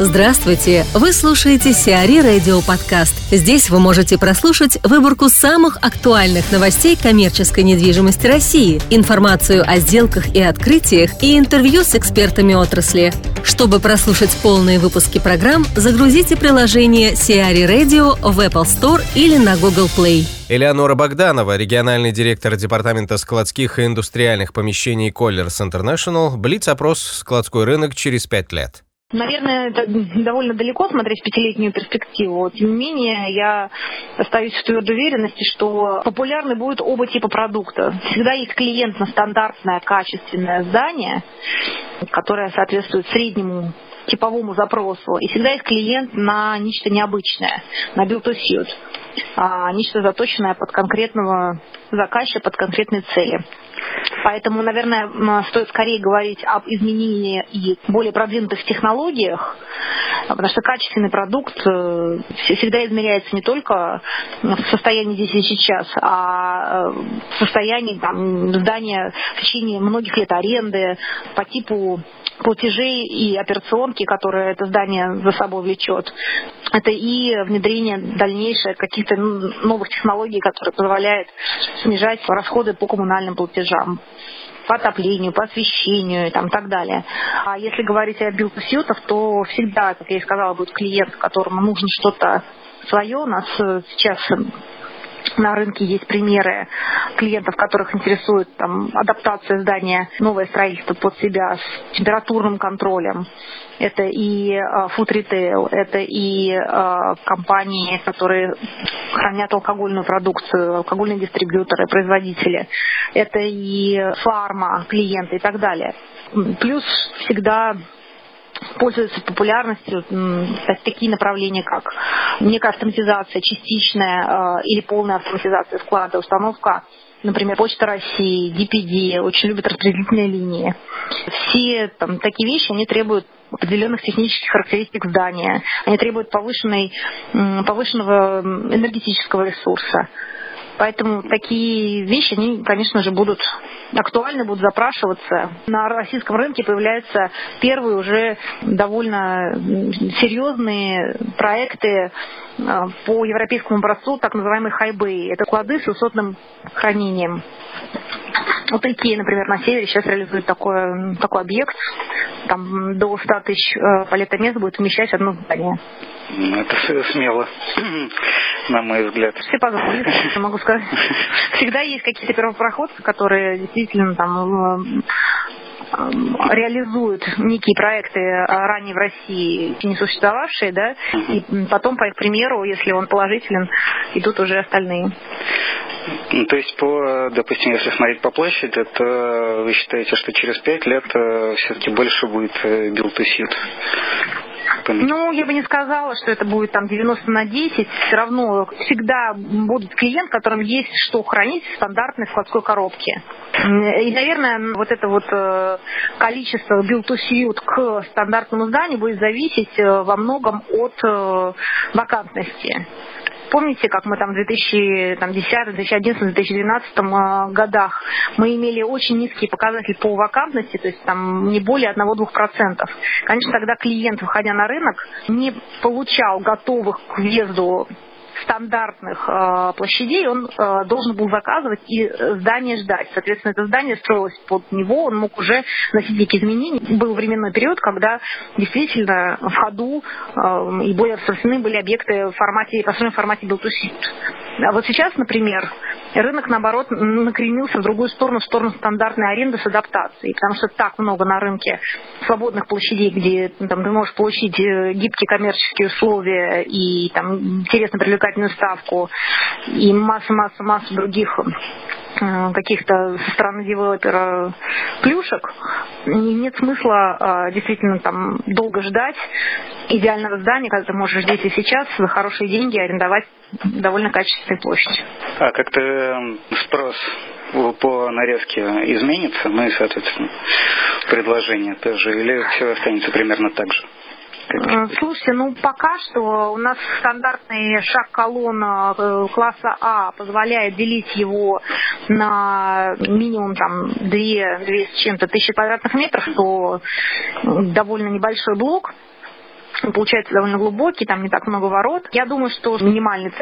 Здравствуйте! Вы слушаете Сиари Радио Подкаст. Здесь вы можете прослушать выборку самых актуальных новостей коммерческой недвижимости России, информацию о сделках и открытиях и интервью с экспертами отрасли. Чтобы прослушать полные выпуски программ, загрузите приложение Сиари Radio в Apple Store или на Google Play. Элеонора Богданова, региональный директор Департамента складских и индустриальных помещений Colliers International, блиц-опрос «Складской рынок через пять лет». Наверное, это довольно далеко смотреть в пятилетнюю перспективу. Тем не менее, я остаюсь в твердой уверенности, что популярны будут оба типа продукта. Всегда есть клиент на стандартное качественное здание, которое соответствует среднему типовому запросу. И всегда есть клиент на нечто необычное, на build to suit, а, нечто заточенное под конкретного заказчика, под конкретные цели. Поэтому, наверное, стоит скорее говорить об изменении и более продвинутых технологиях, потому что качественный продукт э, всегда измеряется не только в состоянии здесь и сейчас, а э, в состоянии там, здания в течение многих лет аренды, по типу платежей и операционки, которые это здание за собой влечет. Это и внедрение дальнейшее каких-то новых технологий, которые позволяют снижать расходы по коммунальным платежам по отоплению, по освещению и там, так далее. А если говорить о билд-сьютах, то всегда, как я и сказала, будет клиент, которому нужно что-то свое. У нас сейчас на рынке есть примеры клиентов, которых интересует там, адаптация здания, новое строительство под себя с температурным контролем. Это и э, retail, это и э, компании, которые хранят алкогольную продукцию, алкогольные дистрибьюторы, производители. Это и фарма, клиенты и так далее. Плюс всегда пользуются популярностью такие направления, как некая автоматизация, частичная э, или полная автоматизация склада, установка например, Почта России, DPD, очень любят распределительные линии. Все там, такие вещи, они требуют определенных технических характеристик здания, они требуют повышенной, повышенного энергетического ресурса. Поэтому такие вещи, они, конечно же, будут актуальны, будут запрашиваться. На российском рынке появляются первые уже довольно серьезные проекты а, по европейскому образцу, так называемый хайбей. Это склады с высотным хранением. Вот Икея, например, на севере сейчас реализует такой, такой объект. Там до 100 тысяч э, палетомест будет вмещать одно здание. Ну, это смело, на мой взгляд. Все позволили, могу сказать. Всегда есть какие-то первопроходцы, которые действительно там э, реализуют некие проекты а, ранее в России не существовавшие, да, и потом, по их примеру, если он положителен, идут уже остальные. Ну, то есть, по, допустим, если смотреть по площади, то вы считаете, что через пять лет э, все-таки больше будет э, build to suit? Ну, я бы не сказала, что это будет там 90 на 10. Все равно всегда будет клиент, которым есть что хранить в стандартной складской коробке. И, наверное, вот это вот э, количество build to suit к стандартному зданию будет зависеть во многом от вакантности помните, как мы там в 2010, 2011, 2012 годах мы имели очень низкие показатели по вакантности, то есть там не более 1-2%. Конечно, тогда клиент, выходя на рынок, не получал готовых к въезду стандартных э, площадей он э, должен был заказывать и здание ждать. Соответственно, это здание строилось под него, он мог уже носить некие изменения. Был временной период, когда действительно в ходу э, и более распространены были объекты в формате, в формате build to suit. А вот сейчас, например, рынок, наоборот, накренился в другую сторону, в сторону стандартной аренды с адаптацией, потому что так много на рынке свободных площадей, где там, ты можешь получить э, гибкие коммерческие условия и там, интересно привлекательную ставку, и масса-масса-масса других каких-то со стороны девелопера плюшек, нет смысла э, действительно там долго ждать идеального здания, когда ты можешь здесь и сейчас за хорошие деньги арендовать довольно качественную площадь. А как-то спрос по нарезке изменится, ну и, соответственно, предложение тоже, или все останется примерно так же? Э, слушайте, ну пока что у нас стандартный шаг колонна э, класса А позволяет делить его на минимум там 2, 2 с чем-то тысячи квадратных метров, что довольно небольшой блок. получается довольно глубокий, там не так много ворот. Я думаю, что минимальный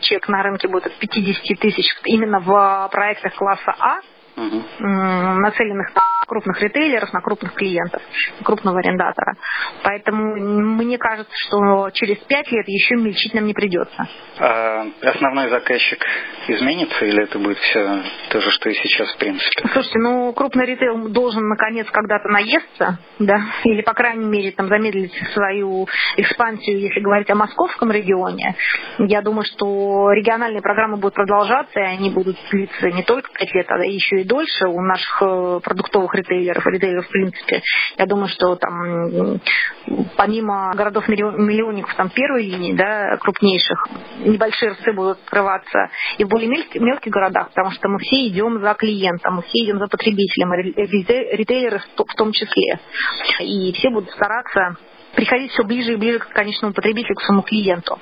чек на рынке будет от 50 тысяч именно в проектах класса А, угу. нацеленных на крупных ритейлеров, на крупных клиентов, крупного арендатора. Поэтому мне кажется, что через пять лет еще мельчить нам не придется. А основной заказчик изменится или это будет все то же, что и сейчас в принципе? Слушайте, ну крупный ритейл должен наконец когда-то наесться, да, или по крайней мере там замедлить свою экспансию, если говорить о московском регионе. Я думаю, что региональные программы будут продолжаться, и они будут длиться не только пять лет, а еще и дольше у наших э, продуктовых ритейлеров, ритейлеров в принципе. Я думаю, что там помимо городов-миллионников там первой линии, да, крупнейших, небольшие РЦ будут открываться и в более мелких, мелких городах, потому что мы все идем за клиентом, мы все идем за потребителем, ритейлеры в том числе. И все будут стараться приходить все ближе и ближе к конечному потребителю, к своему клиенту.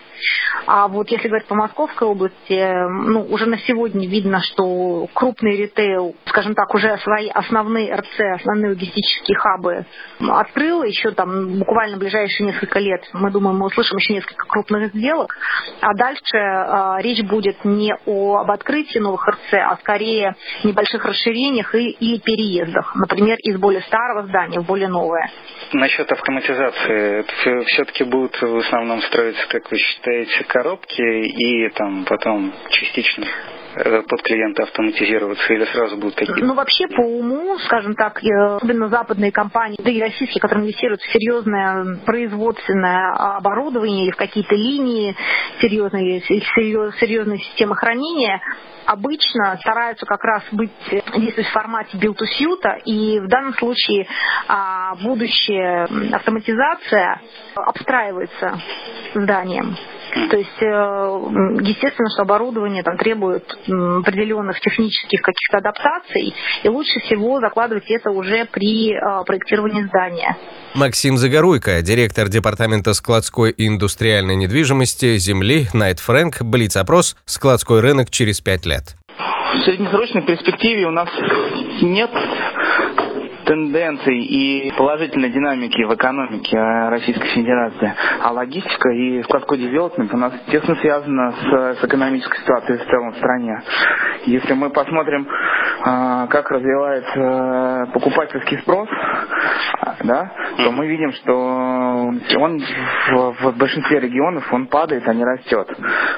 А вот если говорить по Московской области, ну, уже на сегодня видно, что крупный ритейл, скажем так, уже свои основные РЦ, основные логистические хабы открыл, еще там буквально в ближайшие несколько лет, мы думаем, мы услышим еще несколько крупных сделок, а дальше э, речь будет не о, об открытии новых РЦ, а скорее небольших расширениях и, или переездах, например, из более старого здания в более новое. Насчет автоматизации это все-таки будут в основном строиться, как вы считаете, коробки и там потом частично под клиента автоматизироваться или сразу будут какие-то? Ну, вообще, по уму, скажем так, особенно западные компании, да и российские, которые инвестируют в серьезное производственное оборудование или в какие-то линии, серьезные, серьезные системы хранения, обычно стараются как раз быть, действовать в формате build to и в данном случае а, будущая автоматизация обстраивается зданием. То есть, э, естественно, что оборудование там требует определенных технических каких-то адаптаций, и лучше всего закладывать это уже при э, проектировании здания. Максим Загоруйко, директор департамента складской и индустриальной недвижимости земли Найт Фрэнк, Блиц-опрос «Складской рынок через пять лет». В среднесрочной перспективе у нас нет тенденций и положительной динамики в экономике Российской Федерации. А логистика и складской девелопмент у нас тесно связана с, с экономической ситуацией в целом в стране. Если мы посмотрим, а, как развивается покупательский спрос, да, то мы видим, что он в, в большинстве регионов он падает, а не растет.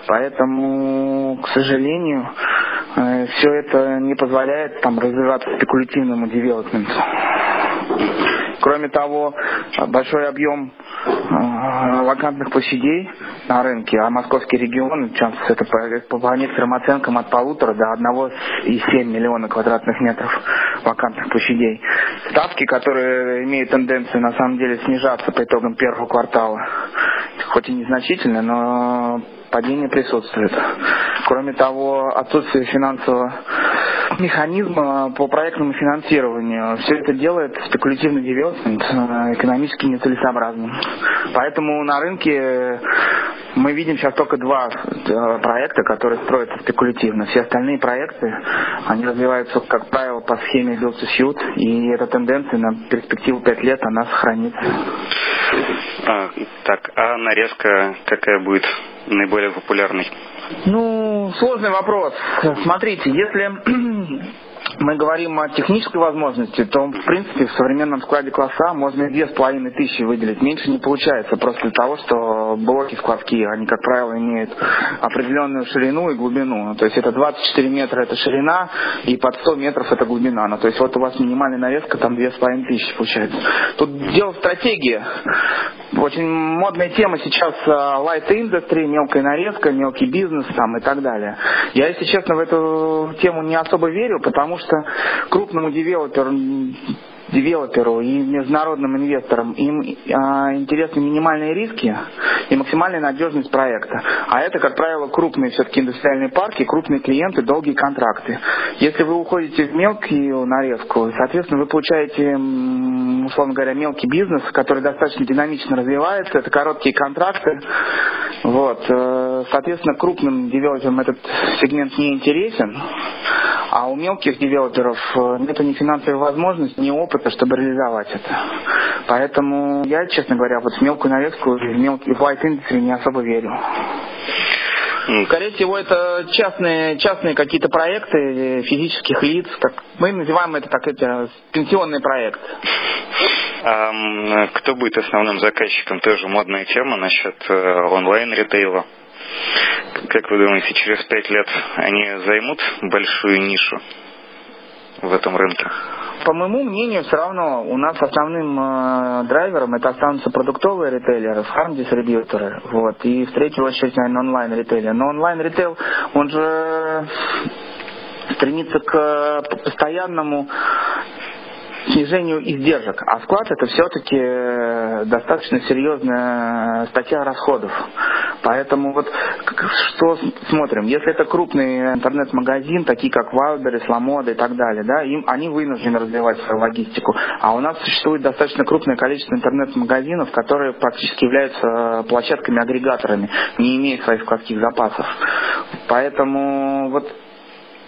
Поэтому, к сожалению, э, все это не позволяет там развиваться спекулятивному девелопменту. Кроме того, большой объем э, вакантных площадей на рынке, а московский регион, сейчас это по, по некоторым оценкам от полутора до одного и семь миллиона квадратных метров вакантных площадей. Ставки, которые имеют тенденцию на самом деле снижаться по итогам первого квартала, хоть и незначительно, но падение присутствует. Кроме того, отсутствие финансового механизма по проектному финансированию. Все это делает спекулятивный девелопмент э, экономически нецелесообразным. Поэтому на рынке мы видим сейчас только два э, проекта, которые строятся спекулятивно. Все остальные проекты, они развиваются, как правило, по схеме build to suit, и эта тенденция на перспективу 5 лет, она сохранится. А, так, а нарезка какая будет наиболее популярной? Ну, сложный вопрос. Смотрите, если мы говорим о технической возможности, то, в принципе, в современном складе класса можно две с половиной тысячи выделить. Меньше не получается, просто для того, что блоки складские, они, как правило, имеют определенную ширину и глубину. То есть это 24 метра это ширина, и под 100 метров это глубина. Ну, то есть вот у вас минимальная нарезка, там две с половиной тысячи получается. Тут дело в стратегии. Очень модная тема сейчас а, light industry, мелкая нарезка, мелкий бизнес там и так далее. Я, если честно, в эту тему не особо верю, потому что крупному девелоперу девелоперу и международным инвесторам, им а, интересны минимальные риски и максимальная надежность проекта. А это, как правило, крупные все-таки индустриальные парки, крупные клиенты, долгие контракты. Если вы уходите в мелкую нарезку, соответственно, вы получаете, условно говоря, мелкий бизнес, который достаточно динамично развивается, это короткие контракты. Вот. Э, соответственно, крупным девелоперам этот сегмент не интересен. А у мелких девелоперов э, нет ни финансовой возможности, ни опыта, чтобы реализовать это. Поэтому я, честно говоря, вот в мелкую навеску, в мелкий в white industry не особо верю. Скорее всего, это частные, частные какие-то проекты физических лиц. Как, мы называем это как это пенсионный проект. А кто будет основным заказчиком? Тоже модная тема насчет э, онлайн-ритейла. Как вы думаете, через пять лет они займут большую нишу в этом рынке? По моему мнению, все равно у нас основным э, драйвером это останутся продуктовые ритейлеры, фарм-дистрибьюторы, вот, и в третью очередь, наверное, онлайн-ритейлер. Но онлайн-ритейл, он же стремится к постоянному снижению издержек. А склад это все-таки э, достаточно серьезная статья расходов. Поэтому вот что смотрим, если это крупный интернет-магазин, такие как Wildberries, Ламода и так далее, да, им, они вынуждены развивать свою логистику. А у нас существует достаточно крупное количество интернет-магазинов, которые практически являются э, площадками-агрегаторами, не имея своих складских запасов. Поэтому вот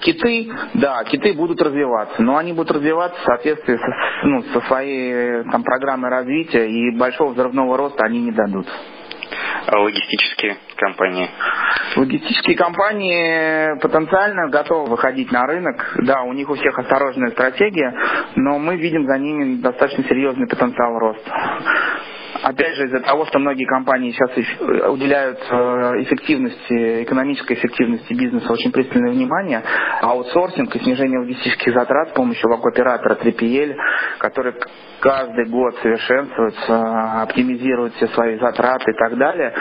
Киты, да, киты будут развиваться, но они будут развиваться в соответствии со, ну, со своей там, программой развития, и большого взрывного роста они не дадут. А логистические компании? Логистические компании потенциально готовы выходить на рынок. Да, у них у всех осторожная стратегия, но мы видим за ними достаточно серьезный потенциал роста. Опять же, из-за того, что многие компании сейчас уделяют э, эффективности, экономической эффективности бизнеса очень пристальное внимание, аутсорсинг и снижение логистических затрат с помощью логоператора 3PL, который каждый год совершенствуется, оптимизирует все свои затраты и так далее,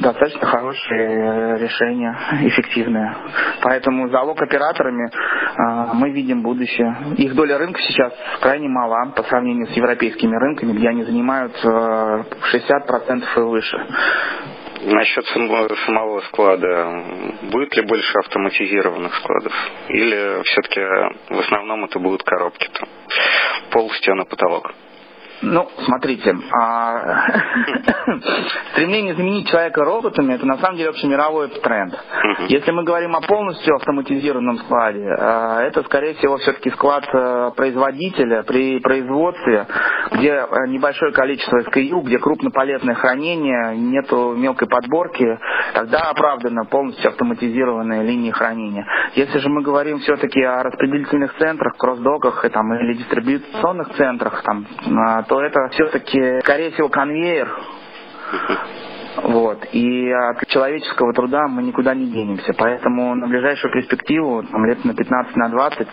достаточно хорошее решение, эффективное. Поэтому залог операторами э, мы видим будущее. Их доля рынка сейчас крайне мала по сравнению с европейскими рынками, где они занимают э, 60% и выше. Насчет самого, самого склада, будет ли больше автоматизированных складов? Или все-таки в основном это будут коробки, там, пол, стены, потолок? Ну, смотрите, а... стремление заменить человека роботами это на самом деле общемировой тренд. Если мы говорим о полностью автоматизированном складе, а, это скорее всего все-таки склад э, производителя при производстве, где э, небольшое количество SKU, где крупнополетное хранение, нету мелкой подборки, тогда оправдано полностью автоматизированные линии хранения. Если же мы говорим все-таки о распределительных центрах, кросс-доках там, или дистрибуционных центрах, там, то это все-таки, скорее всего, конвейер. Вот. И от человеческого труда мы никуда не денемся. Поэтому на ближайшую перспективу, там, лет на 15, на 20,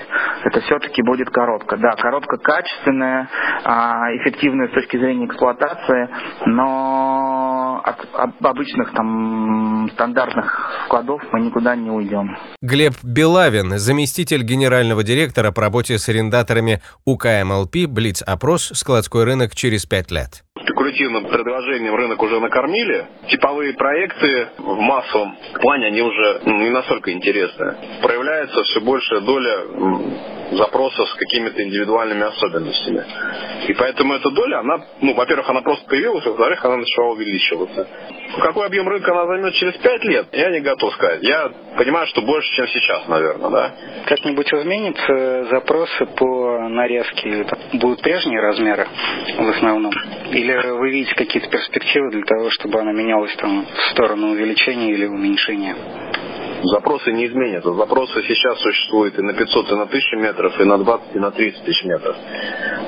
это все-таки будет коробка. Да, коробка качественная, а, эффективная с точки зрения эксплуатации, но от, обычных там стандартных складов мы никуда не уйдем. Глеб Белавин, заместитель генерального директора по работе с арендаторами УКМЛП, Блиц-опрос, складской рынок через пять лет спекулятивным предложением рынок уже накормили. Типовые проекты в массовом плане, они уже не настолько интересны. Проявляется все большая доля запросов с какими-то индивидуальными особенностями. И поэтому эта доля, она, ну, во-первых, она просто появилась, во-вторых, она начала увеличиваться. Какой объем рынка она займет через пять лет, я не готов сказать. Я понимаю, что больше, чем сейчас, наверное, да. Как-нибудь изменится запросы по нарезке? Будут прежние размеры в основном? Или вы видите какие-то перспективы для того, чтобы она менялась там в сторону увеличения или уменьшения? Запросы не изменятся. Запросы сейчас существуют и на 500, и на 1000 метров, и на 20, и на 30 тысяч метров.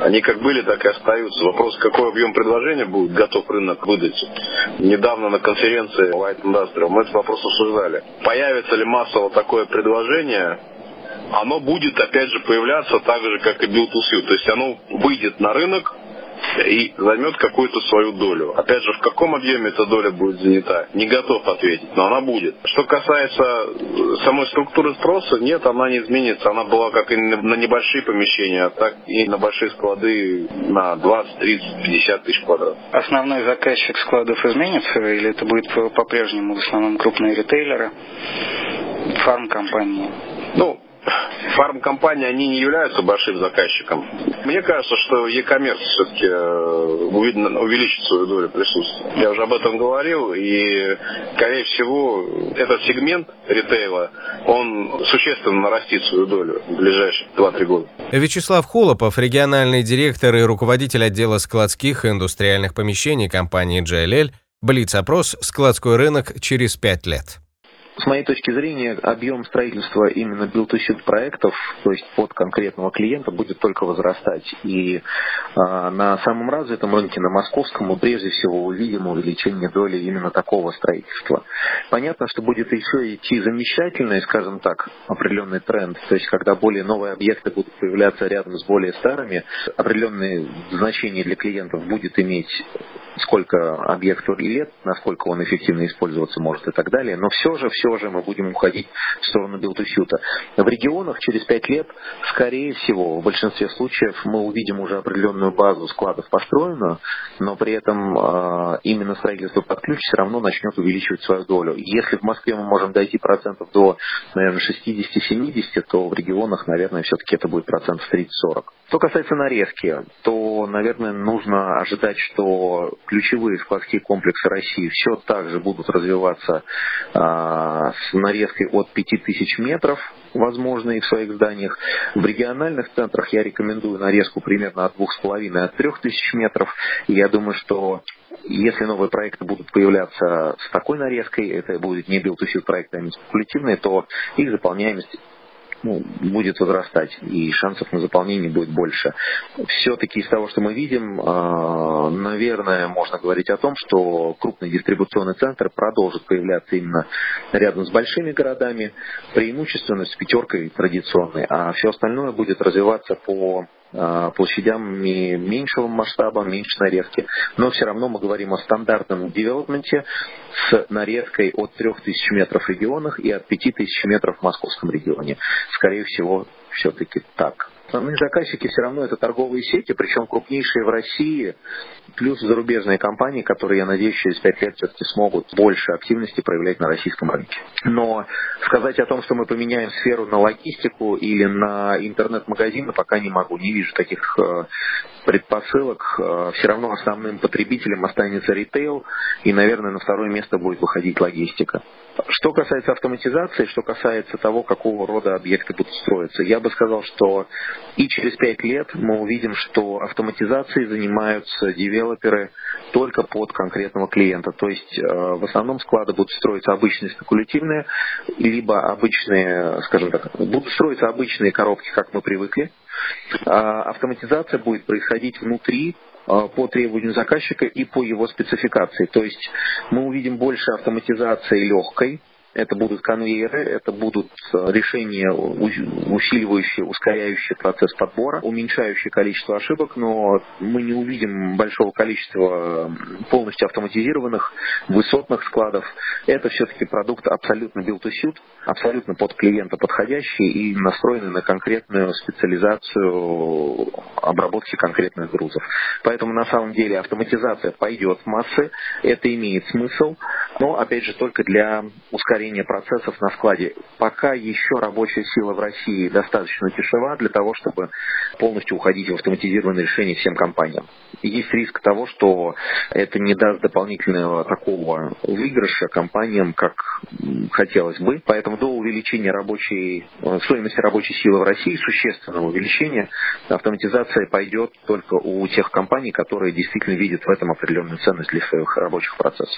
Они как были, так и остаются. Вопрос, какой объем предложения будет готов рынок выдать. Недавно на конференции Light Industrial мы этот вопрос обсуждали. Появится ли массово такое предложение, оно будет опять же появляться так же, как и Build to Suit. То есть оно выйдет на рынок, и займет какую-то свою долю. Опять же, в каком объеме эта доля будет занята, не готов ответить, но она будет. Что касается э, самой структуры спроса, нет, она не изменится. Она была как и на небольшие помещения, так и на большие склады на 20, 30, 50 тысяч квадратов. Основной заказчик складов изменится или это будет по-прежнему в основном крупные ритейлеры, фармкомпании? Ну, фармкомпании, они не являются большим заказчиком. Мне кажется, что e-commerce все-таки э, увеличит свою долю присутствия. Я уже об этом говорил, и, скорее всего, этот сегмент ритейла, он существенно нарастит свою долю в ближайшие 2-3 года. Вячеслав Холопов, региональный директор и руководитель отдела складских и индустриальных помещений компании JLL, Блиц-опрос «Складской рынок через 5 лет». С моей точки зрения, объем строительства именно build-to-suit проектов, то есть под конкретного клиента, будет только возрастать. И а, на самом развитом рынке, на московском, мы прежде всего увидим увеличение доли именно такого строительства. Понятно, что будет еще идти замечательный, скажем так, определенный тренд, то есть когда более новые объекты будут появляться рядом с более старыми, определенные значения для клиентов будет иметь сколько объекту лет, насколько он эффективно использоваться может и так далее. Но все же, все же мы будем уходить в сторону билд-то В регионах через пять лет, скорее всего, в большинстве случаев мы увидим уже определенную базу складов построенную, но при этом э, именно строительство под ключ все равно начнет увеличивать свою долю. Если в Москве мы можем дойти процентов до, наверное, 60-70, то в регионах, наверное, все-таки это будет процентов 30-40. Что касается нарезки, то, наверное, нужно ожидать, что ключевые складские комплексы России все так же будут развиваться а, с нарезкой от 5000 метров, возможно, и в своих зданиях. В региональных центрах я рекомендую нарезку примерно от 2,5 от 3000 метров. И я думаю, что если новые проекты будут появляться с такой нарезкой, это будет не build-to-suit проекты, а спекулятивные, то их заполняемость ну, будет возрастать, и шансов на заполнение будет больше. Все-таки из того, что мы видим, а, наверное, можно говорить о том, что крупный дистрибуционный центр продолжит появляться именно рядом с большими городами, преимущественно с пятеркой традиционной, а все остальное будет развиваться по Э, площадям меньшего масштаба, меньше нарезки. Но все равно мы говорим о стандартном девелопменте с нарезкой от 3000 метров в регионах и от 5000 метров в московском регионе. Скорее всего, все-таки так. Основные заказчики все равно это торговые сети, причем крупнейшие в России, плюс зарубежные компании, которые, я надеюсь, через пять лет все-таки смогут больше активности проявлять на российском рынке. Но сказать о том, что мы поменяем сферу на логистику или на интернет-магазины, пока не могу. Не вижу таких э, предпосылок. Э, все равно основным потребителем останется ритейл, и, наверное, на второе место будет выходить логистика. Что касается автоматизации, что касается того, какого рода объекты будут строиться, я бы сказал, что и через пять лет мы увидим, что автоматизацией занимаются девелоперы только под конкретного клиента. То есть э, в основном склады будут строиться обычные спекулятивные, либо обычные, скажем так, будут строиться обычные коробки, как мы привыкли. А автоматизация будет происходить внутри Э, по требованию заказчика и по его спецификации. То есть мы увидим больше автоматизации легкой, это будут конвейеры, это будут э, решения, усиливающие, ускоряющие процесс подбора, уменьшающие количество ошибок, но мы не увидим большого количества полностью автоматизированных высотных складов. Это все-таки продукт абсолютно build to suit, абсолютно под клиента подходящий и настроенный на конкретную специализацию обработки конкретных грузов. Поэтому на самом деле автоматизация пойдет в массы, это имеет смысл, но опять же только для ускорения ускорения процессов на складе. Пока еще рабочая сила в России достаточно дешева для того, чтобы полностью уходить в автоматизированные решения всем компаниям. есть риск того, что это не даст дополнительного такого выигрыша компаниям, как хотелось бы. Поэтому до увеличения рабочей, э, стоимости рабочей силы в России, существенного увеличения, автоматизация пойдет только у тех компаний, которые действительно видят в этом определенную ценность для своих рабочих процессов.